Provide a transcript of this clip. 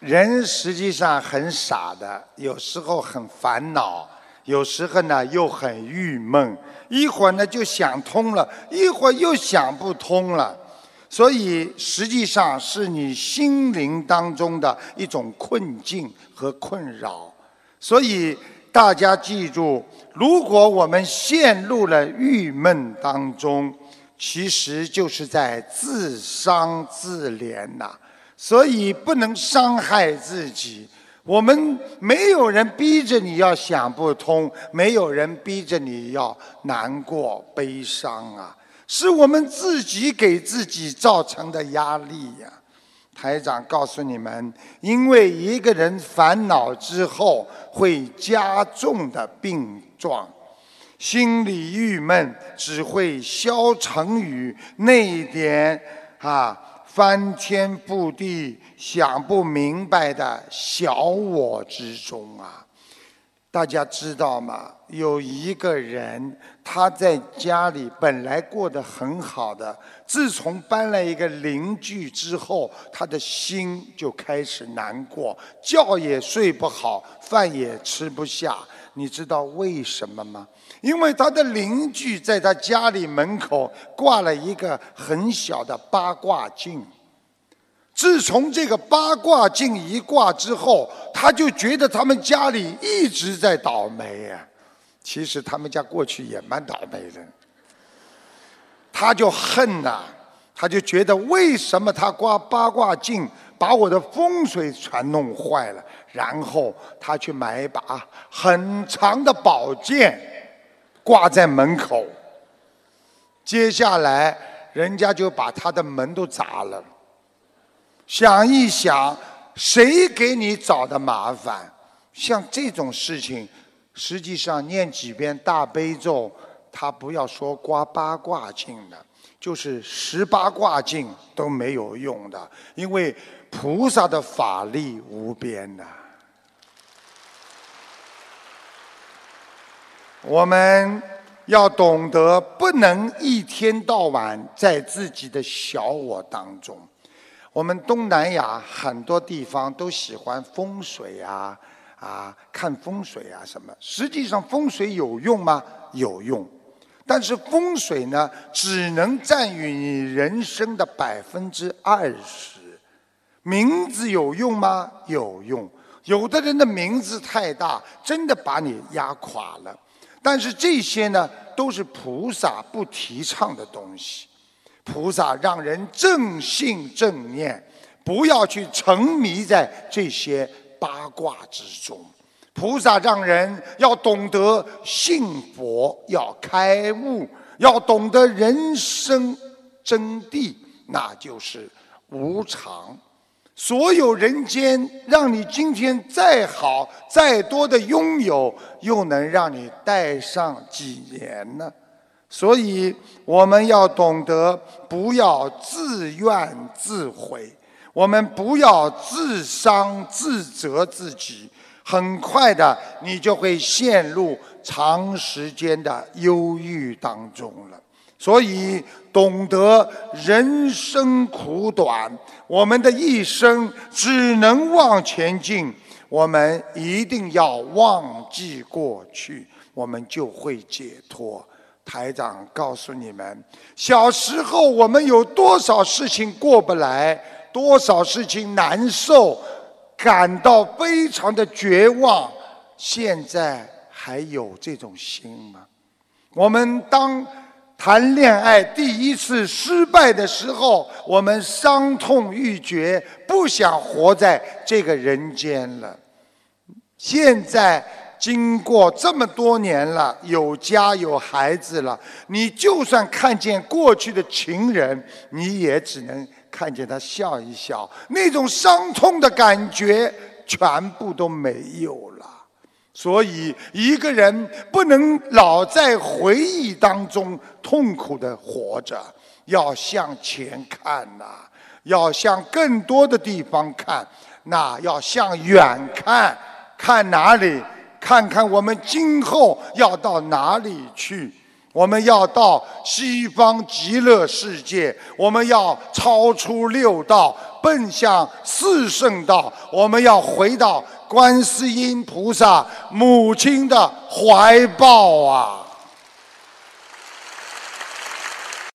人实际上很傻的，有时候很烦恼，有时候呢又很郁闷，一会儿呢就想通了，一会儿又想不通了。所以实际上是你心灵当中的一种困境和困扰。所以大家记住，如果我们陷入了郁闷当中，其实就是在自伤自怜呐。所以不能伤害自己。我们没有人逼着你要想不通，没有人逼着你要难过、悲伤啊，是我们自己给自己造成的压力呀。台长告诉你们，因为一个人烦恼之后会加重的病状，心里郁闷只会消沉于那一点啊。翻天覆地、想不明白的小我之中啊！大家知道吗？有一个人，他在家里本来过得很好的，自从搬了一个邻居之后，他的心就开始难过，觉也睡不好，饭也吃不下。你知道为什么吗？因为他的邻居在他家里门口挂了一个很小的八卦镜。自从这个八卦镜一挂之后，他就觉得他们家里一直在倒霉呀。其实他们家过去也蛮倒霉的。他就恨呐，他就觉得为什么他挂八卦镜把我的风水全弄坏了？然后他去买一把很长的宝剑，挂在门口。接下来，人家就把他的门都砸了。想一想，谁给你找的麻烦？像这种事情，实际上念几遍大悲咒，他不要说刮八卦镜的，就是十八卦镜都没有用的，因为菩萨的法力无边呐。我们要懂得，不能一天到晚在自己的小我当中。我们东南亚很多地方都喜欢风水啊，啊，看风水啊什么。实际上风水有用吗？有用，但是风水呢，只能占于你人生的百分之二十。名字有用吗？有用。有的人的名字太大，真的把你压垮了。但是这些呢，都是菩萨不提倡的东西。菩萨让人正信正念，不要去沉迷在这些八卦之中。菩萨让人要懂得信佛，要开悟，要懂得人生真谛，那就是无常。所有人间，让你今天再好、再多的拥有，又能让你带上几年呢？所以我们要懂得，不要自怨自悔，我们不要自伤自责自己，很快的，你就会陷入长时间的忧郁当中了。所以，懂得人生苦短，我们的一生只能往前进。我们一定要忘记过去，我们就会解脱。台长告诉你们，小时候我们有多少事情过不来，多少事情难受，感到非常的绝望。现在还有这种心吗？我们当。谈恋爱第一次失败的时候，我们伤痛欲绝，不想活在这个人间了。现在经过这么多年了，有家有孩子了，你就算看见过去的情人，你也只能看见他笑一笑，那种伤痛的感觉全部都没有了。所以一个人不能老在回忆当中痛苦的活着要向前看呐要向更多的地方看那要向远看看哪里看看我们今后要到哪里去。我们要到西方极乐世界我们要超出六道奔向四圣道我们要回到观世音菩萨母亲的怀抱啊。